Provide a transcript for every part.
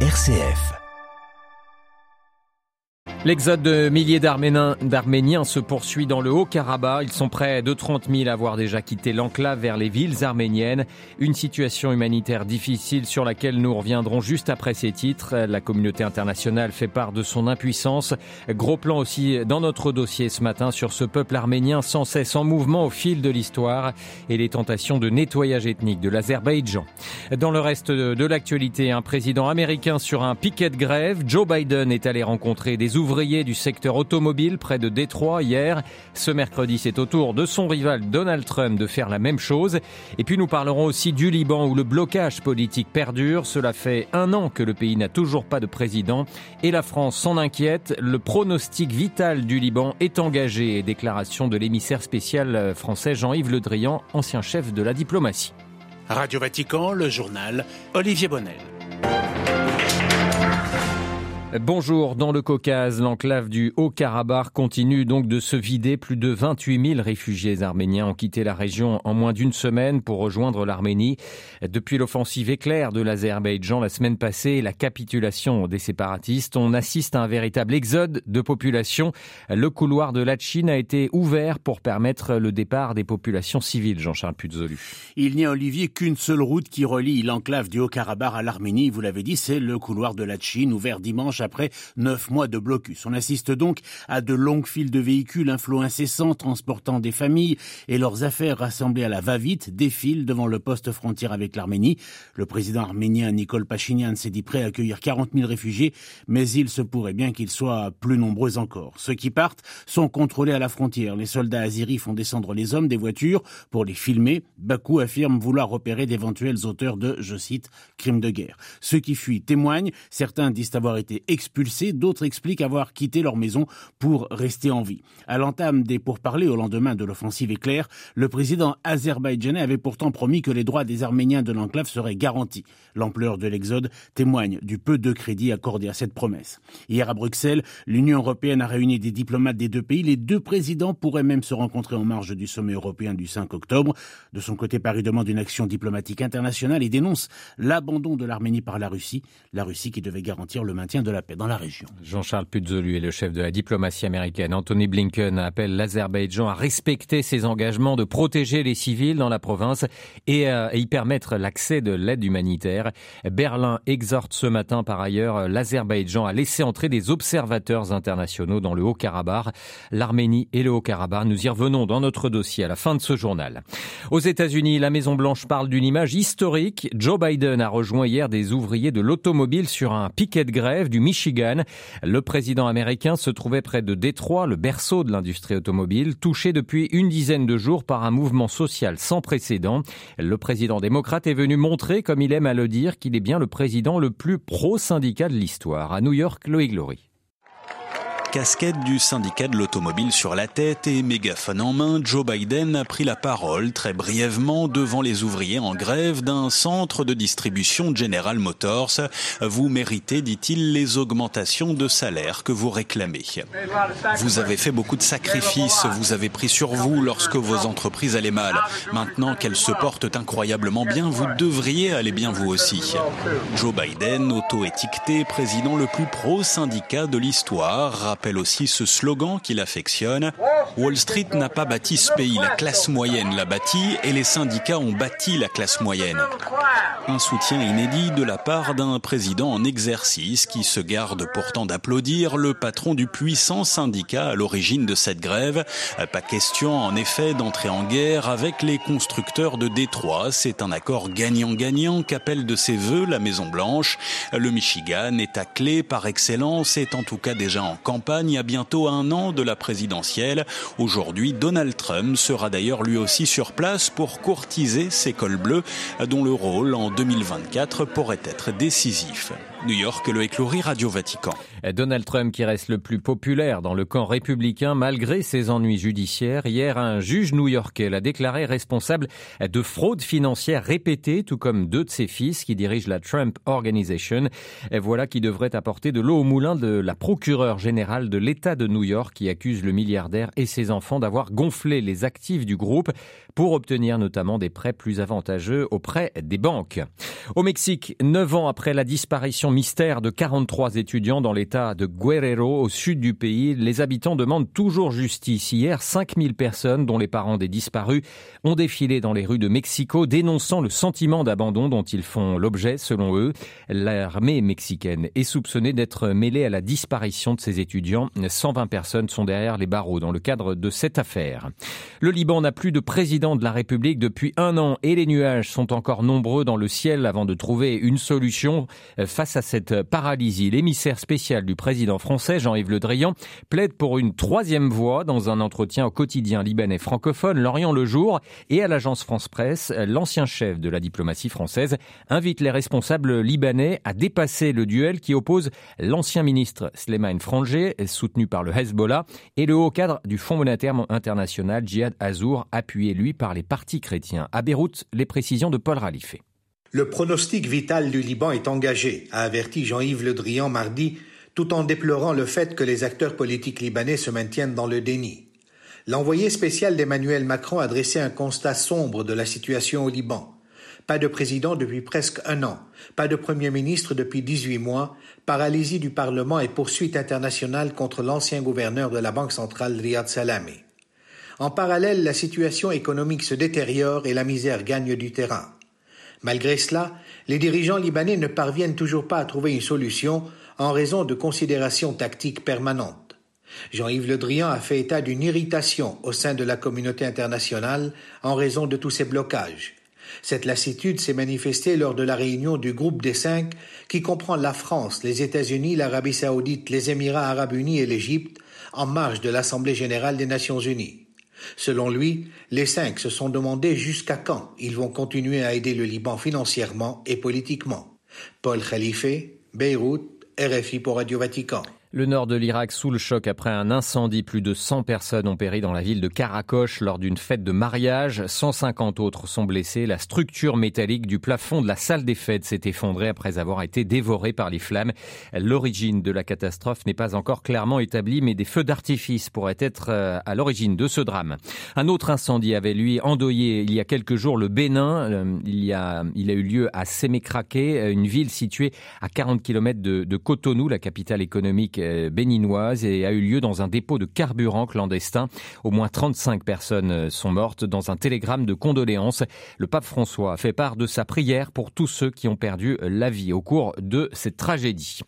RCF. L'exode de milliers d'Arméniens se poursuit dans le Haut-Karabakh. Ils sont près de 30 000 à avoir déjà quitté l'enclave vers les villes arméniennes. Une situation humanitaire difficile sur laquelle nous reviendrons juste après ces titres. La communauté internationale fait part de son impuissance. Gros plan aussi dans notre dossier ce matin sur ce peuple arménien sans cesse en mouvement au fil de l'histoire et les tentations de nettoyage ethnique de l'Azerbaïdjan. Dans le reste de l'actualité, un président américain sur un piquet de grève. Joe Biden est allé rencontrer des ouvriers du secteur automobile près de Détroit hier. Ce mercredi, c'est au tour de son rival Donald Trump de faire la même chose. Et puis nous parlerons aussi du Liban où le blocage politique perdure. Cela fait un an que le pays n'a toujours pas de président et la France s'en inquiète. Le pronostic vital du Liban est engagé. Déclaration de l'émissaire spécial français Jean-Yves Le Drian, ancien chef de la diplomatie. Radio Vatican, le journal Olivier Bonnel. Bonjour. Dans le Caucase, l'enclave du Haut-Karabakh continue donc de se vider. Plus de 28 000 réfugiés arméniens ont quitté la région en moins d'une semaine pour rejoindre l'Arménie. Depuis l'offensive éclair de l'Azerbaïdjan la semaine passée et la capitulation des séparatistes, on assiste à un véritable exode de population. Le couloir de Lachin a été ouvert pour permettre le départ des populations civiles. Jean-Charles Puzolu. Il n'y a, Olivier, qu'une seule route qui relie l'enclave du Haut-Karabakh à l'Arménie. Vous l'avez dit, c'est le couloir de Lachin, ouvert dimanche après neuf mois de blocus. On assiste donc à de longues files de véhicules, un flot incessant transportant des familles et leurs affaires rassemblées à la va-vite défilent devant le poste frontière avec l'Arménie. Le président arménien Nicole Pachinian s'est dit prêt à accueillir 40 000 réfugiés, mais il se pourrait bien qu'ils soient plus nombreux encore. Ceux qui partent sont contrôlés à la frontière. Les soldats aziris font descendre les hommes des voitures pour les filmer. Bakou affirme vouloir repérer d'éventuels auteurs de, je cite, crimes de guerre. Ceux qui fuient témoignent. Certains disent avoir été expulsés, d'autres expliquent avoir quitté leur maison pour rester en vie. À l'entame des pourparlers au lendemain de l'offensive éclair, le président azerbaïdjanais avait pourtant promis que les droits des Arméniens de l'enclave seraient garantis. L'ampleur de l'exode témoigne du peu de crédit accordé à cette promesse. Hier à Bruxelles, l'Union européenne a réuni des diplomates des deux pays. Les deux présidents pourraient même se rencontrer en marge du sommet européen du 5 octobre. De son côté, Paris demande une action diplomatique internationale et dénonce l'abandon de l'Arménie par la Russie, la Russie qui devait garantir le maintien de la Jean-Charles Puzolu est le chef de la diplomatie américaine. Anthony Blinken appelle l'Azerbaïdjan à respecter ses engagements de protéger les civils dans la province et à y permettre l'accès de l'aide humanitaire. Berlin exhorte ce matin par ailleurs l'Azerbaïdjan à laisser entrer des observateurs internationaux dans le Haut-Karabakh. L'Arménie et le Haut-Karabakh, nous y revenons dans notre dossier à la fin de ce journal. Aux États-Unis, la Maison-Blanche parle d'une image historique. Joe Biden a rejoint hier des ouvriers de l'automobile sur un piquet de grève du Michigan. Le président américain se trouvait près de Détroit, le berceau de l'industrie automobile, touché depuis une dizaine de jours par un mouvement social sans précédent. Le président démocrate est venu montrer, comme il aime à le dire, qu'il est bien le président le plus pro-syndicat de l'histoire. À New York, Loïc Glory casquette du syndicat de l'automobile sur la tête et mégaphone en main, Joe Biden a pris la parole très brièvement devant les ouvriers en grève d'un centre de distribution General Motors. Vous méritez, dit-il, les augmentations de salaire que vous réclamez. Vous avez fait beaucoup de sacrifices, vous avez pris sur vous lorsque vos entreprises allaient mal. Maintenant qu'elles se portent incroyablement bien, vous devriez aller bien vous aussi. Joe Biden, auto-étiqueté, président le plus pro-syndicat de l'histoire, rappelle aussi ce slogan qu'il affectionne. Wall Street n'a pas bâti ce pays, la classe moyenne l'a bâti et les syndicats ont bâti la classe moyenne. Un soutien inédit de la part d'un président en exercice qui se garde pourtant d'applaudir le patron du puissant syndicat à l'origine de cette grève. Pas question en effet d'entrer en guerre avec les constructeurs de Détroit. C'est un accord gagnant-gagnant qu'appelle de ses voeux la Maison Blanche. Le Michigan, État clé par excellence, est en tout cas déjà en campagne à bientôt un an de la présidentielle. Aujourd'hui, Donald Trump sera d'ailleurs lui aussi sur place pour courtiser ses cols bleus, dont le rôle en 2024 pourrait être décisif. New York, le éclorie Radio Vatican. Donald Trump qui reste le plus populaire dans le camp républicain malgré ses ennuis judiciaires. Hier, un juge new-yorkais l'a déclaré responsable de fraude financière répétée, tout comme deux de ses fils qui dirigent la Trump Organization. Et voilà qui devrait apporter de l'eau au moulin de la procureure générale de l'État de New York qui accuse le milliardaire et ses enfants d'avoir gonflé les actifs du groupe pour obtenir notamment des prêts plus avantageux auprès des banques. Au Mexique, neuf ans après la disparition mystère de 43 étudiants dans l'état de Guerrero, au sud du pays. Les habitants demandent toujours justice. Hier, 5000 personnes, dont les parents des disparus, ont défilé dans les rues de Mexico, dénonçant le sentiment d'abandon dont ils font l'objet, selon eux. L'armée mexicaine est soupçonnée d'être mêlée à la disparition de ces étudiants. 120 personnes sont derrière les barreaux dans le cadre de cette affaire. Le Liban n'a plus de président de la République depuis un an et les nuages sont encore nombreux dans le ciel avant de trouver une solution face à cette paralysie. L'émissaire spécial du président français, Jean-Yves Le Drian, plaide pour une troisième voie dans un entretien au quotidien libanais francophone, Lorient le Jour, et à l'agence France Presse. L'ancien chef de la diplomatie française invite les responsables libanais à dépasser le duel qui oppose l'ancien ministre Sleiman Frange, soutenu par le Hezbollah, et le haut cadre du Fonds monétaire international, Djihad Azour, appuyé lui par les partis chrétiens. À Beyrouth, les précisions de Paul Ralifé. Le pronostic vital du Liban est engagé, a averti Jean-Yves Le Drian mardi, tout en déplorant le fait que les acteurs politiques libanais se maintiennent dans le déni. L'envoyé spécial d'Emmanuel Macron a dressé un constat sombre de la situation au Liban. Pas de président depuis presque un an, pas de premier ministre depuis 18 mois, paralysie du Parlement et poursuite internationale contre l'ancien gouverneur de la Banque centrale Riyad Salamé. En parallèle, la situation économique se détériore et la misère gagne du terrain. Malgré cela, les dirigeants libanais ne parviennent toujours pas à trouver une solution en raison de considérations tactiques permanentes. Jean-Yves Le Drian a fait état d'une irritation au sein de la communauté internationale en raison de tous ces blocages. Cette lassitude s'est manifestée lors de la réunion du groupe des cinq qui comprend la France, les États-Unis, l'Arabie saoudite, les Émirats arabes unis et l'Égypte en marge de l'Assemblée générale des Nations unies. Selon lui, les cinq se sont demandé jusqu'à quand ils vont continuer à aider le Liban financièrement et politiquement. Paul Khalife, Beyrouth, RFI pour Radio Vatican. Le nord de l'Irak sous le choc après un incendie. Plus de 100 personnes ont péri dans la ville de Karakosh lors d'une fête de mariage. 150 autres sont blessés. La structure métallique du plafond de la salle des fêtes s'est effondrée après avoir été dévorée par les flammes. L'origine de la catastrophe n'est pas encore clairement établie, mais des feux d'artifice pourraient être euh, à l'origine de ce drame. Un autre incendie avait lui endoyé il y a quelques jours le Bénin. Euh, il, y a, il a eu lieu à Sémécraqué, une ville située à 40 km de Cotonou, la capitale économique euh, béninoise et a eu lieu dans un dépôt de carburant clandestin. Au moins 35 personnes euh, sont mortes dans un télégramme de condoléances. Le pape François a fait part de sa prière pour tous ceux qui ont perdu la vie au cours de cette tragédie.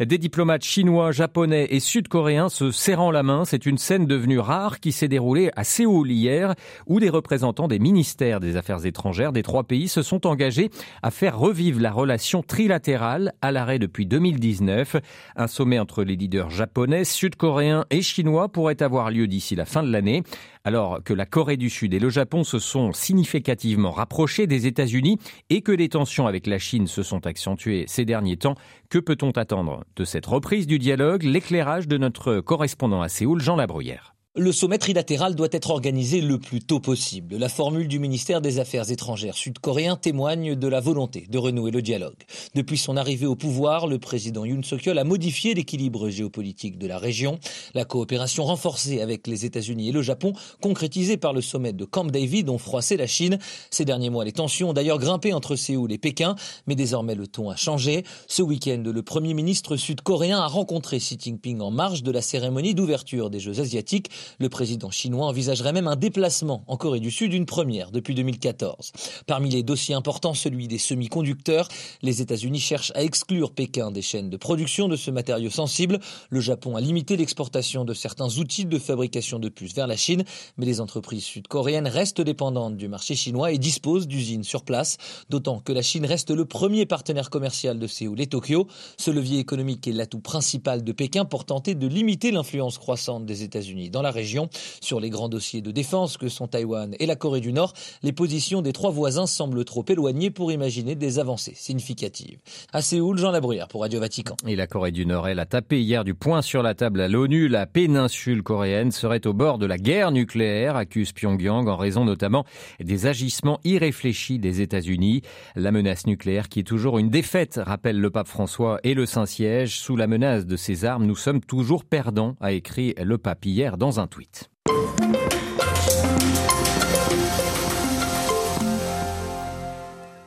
Des diplomates chinois, japonais et sud-coréens se serrant la main, c'est une scène devenue rare qui s'est déroulée à Séoul hier, où des représentants des ministères des Affaires étrangères des trois pays se sont engagés à faire revivre la relation trilatérale à l'arrêt depuis 2019. Un sommet entre les leaders japonais, sud-coréens et chinois pourrait avoir lieu d'ici la fin de l'année, alors que la Corée du Sud et le Japon se sont significativement rapprochés des États-Unis et que les tensions avec la Chine se sont accentuées ces derniers temps. Que peut-on attendre de cette reprise du dialogue L'éclairage de notre correspondant à Séoul, Jean Labruyère? Le sommet trilatéral doit être organisé le plus tôt possible. La formule du ministère des Affaires étrangères sud-coréen témoigne de la volonté de renouer le dialogue. Depuis son arrivée au pouvoir, le président Yoon Suk-yeol a modifié l'équilibre géopolitique de la région. La coopération renforcée avec les États-Unis et le Japon, concrétisée par le sommet de Camp David, ont froissé la Chine. Ces derniers mois, les tensions ont d'ailleurs grimpé entre Séoul et Pékin, mais désormais le ton a changé. Ce week-end, le premier ministre sud-coréen a rencontré Xi Jinping en marge de la cérémonie d'ouverture des Jeux asiatiques. Le président chinois envisagerait même un déplacement en Corée du Sud, une première depuis 2014. Parmi les dossiers importants, celui des semi-conducteurs. Les États-Unis cherchent à exclure Pékin des chaînes de production de ce matériau sensible. Le Japon a limité l'exportation de certains outils de fabrication de puces vers la Chine, mais les entreprises sud-coréennes restent dépendantes du marché chinois et disposent d'usines sur place, d'autant que la Chine reste le premier partenaire commercial de Séoul et Tokyo. Ce levier économique est l'atout principal de Pékin pour tenter de limiter l'influence croissante des États-Unis dans la région. Sur les grands dossiers de défense que sont Taïwan et la Corée du Nord, les positions des trois voisins semblent trop éloignées pour imaginer des avancées significatives. À Séoul, Jean Labruyère pour Radio Vatican. Et la Corée du Nord, elle a tapé hier du poing sur la table à l'ONU. La péninsule coréenne serait au bord de la guerre nucléaire, accuse Pyongyang, en raison notamment des agissements irréfléchis des États-Unis. La menace nucléaire qui est toujours une défaite, rappelle le pape François et le Saint-Siège. Sous la menace de ces armes, nous sommes toujours perdants, a écrit le pape hier dans un 68.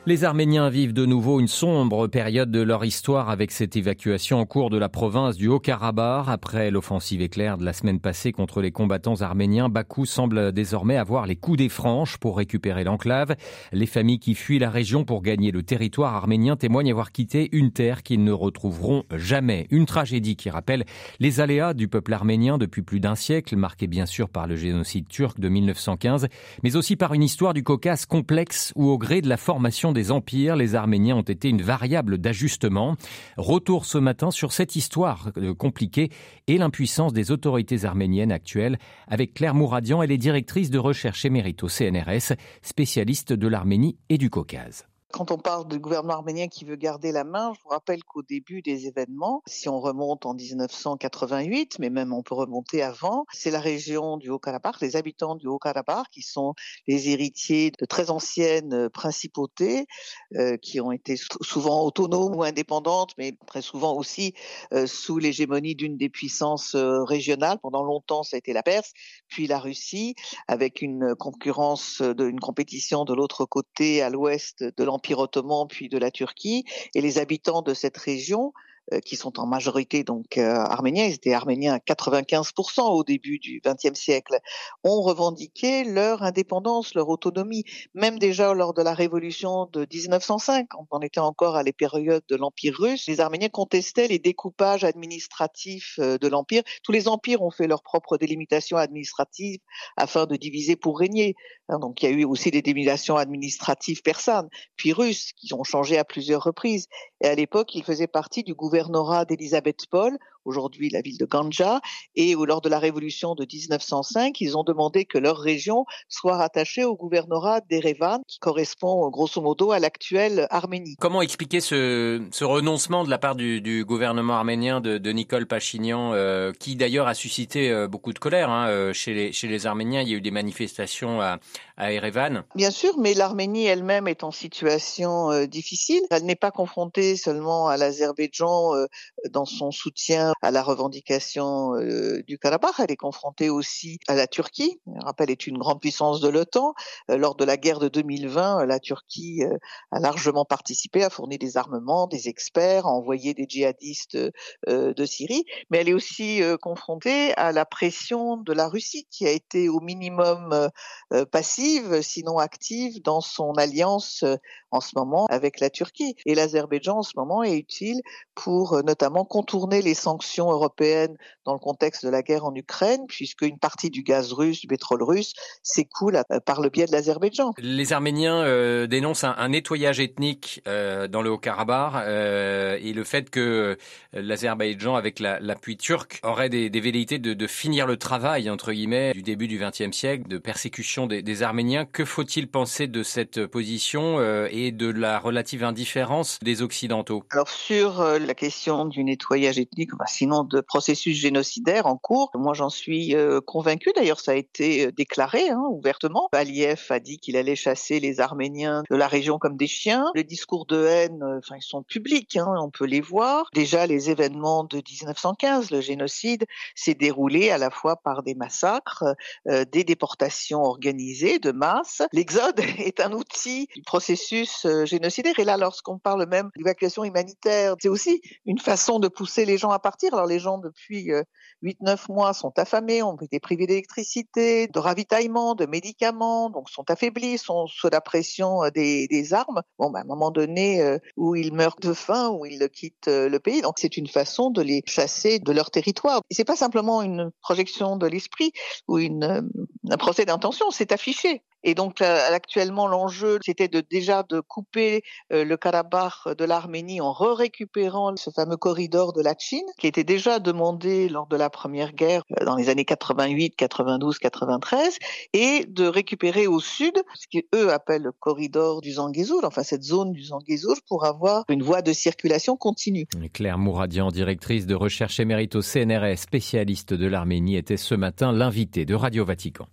Les Arméniens vivent de nouveau une sombre période de leur histoire avec cette évacuation en cours de la province du Haut-Karabakh. Après l'offensive éclair de la semaine passée contre les combattants arméniens, Bakou semble désormais avoir les coups des franches pour récupérer l'enclave. Les familles qui fuient la région pour gagner le territoire arménien témoignent avoir quitté une terre qu'ils ne retrouveront jamais. Une tragédie qui rappelle les aléas du peuple arménien depuis plus d'un siècle, marqué bien sûr par le génocide turc de 1915, mais aussi par une histoire du Caucase complexe où au gré de la formation des empires, les Arméniens ont été une variable d'ajustement. Retour ce matin sur cette histoire euh, compliquée et l'impuissance des autorités arméniennes actuelles avec Claire Mouradian, elle est directrice de recherche émérite au CNRS, spécialiste de l'Arménie et du Caucase. Quand on parle du gouvernement arménien qui veut garder la main, je vous rappelle qu'au début des événements, si on remonte en 1988, mais même on peut remonter avant, c'est la région du Haut-Karabakh, les habitants du Haut-Karabakh qui sont les héritiers de très anciennes principautés euh, qui ont été souvent autonomes ou indépendantes, mais très souvent aussi euh, sous l'hégémonie d'une des puissances euh, régionales. Pendant longtemps, ça a été la Perse, puis la Russie, avec une concurrence, une compétition de l'autre côté à l'ouest de l'Empire l'Empire ottoman puis de la Turquie. Et les habitants de cette région qui sont en majorité donc euh, arméniens, ils étaient arméniens à 95% au début du XXe siècle, ont revendiqué leur indépendance, leur autonomie. Même déjà lors de la révolution de 1905, quand on était encore à les périodes de l'Empire russe, les Arméniens contestaient les découpages administratifs euh, de l'Empire. Tous les empires ont fait leur propre délimitation administrative afin de diviser pour régner. Hein, donc il y a eu aussi des délimitations administratives persanes, puis russes, qui ont changé à plusieurs reprises. Et à l'époque, ils faisaient partie du gouvernement gouvernorat d'Elisabeth Paul, aujourd'hui la ville de Ganja, et lors de la révolution de 1905, ils ont demandé que leur région soit rattachée au gouvernorat d'Erevan, qui correspond grosso modo à l'actuelle Arménie. Comment expliquer ce, ce, renoncement de la part du, du gouvernement arménien de, de Nicole Pachinian, euh, qui d'ailleurs a suscité euh, beaucoup de colère hein, euh, chez, les, chez les Arméniens? Il y a eu des manifestations à, à Erevan. Bien sûr, mais l'Arménie elle-même est en situation euh, difficile. Elle n'est pas confrontée seulement à l'Azerbaïdjan euh, dans son soutien à la revendication euh, du Karabakh, elle est confrontée aussi à la Turquie. Je rappelle, est une grande puissance de l'OTAN. lors de la guerre de 2020, la Turquie a largement participé, a fourni des armements, des experts, a envoyé des djihadistes de Syrie, mais elle est aussi confrontée à la pression de la Russie qui a été au minimum passive sinon active, dans son alliance euh, en ce moment avec la Turquie. Et l'Azerbaïdjan en ce moment est utile pour euh, notamment contourner les sanctions européennes dans le contexte de la guerre en Ukraine, puisque une partie du gaz russe, du pétrole russe, s'écoule euh, par le biais de l'Azerbaïdjan. Les Arméniens dénoncent un, nettoyage ethnique dans le Haut-Karabakh et le fait que l'Azerbaïdjan, avec l'appui turc, aurait des, des velléités de, de, finir le travail entre guillemets du début du XXe siècle de persécution des, des Arméniens que faut-il penser de cette position euh, et de la relative indifférence des Occidentaux? Alors sur euh, la question du nettoyage ethnique, sinon de processus génocidaire en cours, moi j'en suis euh, convaincu. D'ailleurs, ça a été déclaré hein, ouvertement. Aliyev a dit qu'il allait chasser les Arméniens de la région comme des chiens. Les discours de haine, enfin ils sont publics, hein, on peut les voir. Déjà, les événements de 1915, le génocide, s'est déroulé à la fois par des massacres, des déportations organisées de masse. L'exode est un outil du processus euh, génocidaire. Et là, lorsqu'on parle même d'évacuation humanitaire, c'est aussi une façon de pousser les gens à partir. Alors les gens, depuis 8-9 euh, mois, sont affamés, ont été privés d'électricité, de ravitaillement, de médicaments, donc sont affaiblis, sont sous la pression euh, des, armes. Bon, ben, à un moment donné, où ils meurent de faim, où ils quittent le pays. Donc c'est une façon de les chasser de leur territoire. C'est pas simplement une projection de l'esprit ou un procès d'intention, c'est affiché. Et donc actuellement l'enjeu c'était déjà de couper euh, le Karabakh de l'Arménie en récupérant ce fameux corridor de la Chine qui était déjà demandé lors de la première guerre euh, dans les années 88, 92, 93 et de récupérer au sud ce qu'eux appellent le corridor du Zangezur, enfin cette zone du Zangezur pour avoir une voie de circulation continue. Claire Mouradian, directrice de recherche émérite au CNRS, spécialiste de l'Arménie, était ce matin l'invitée de Radio Vatican.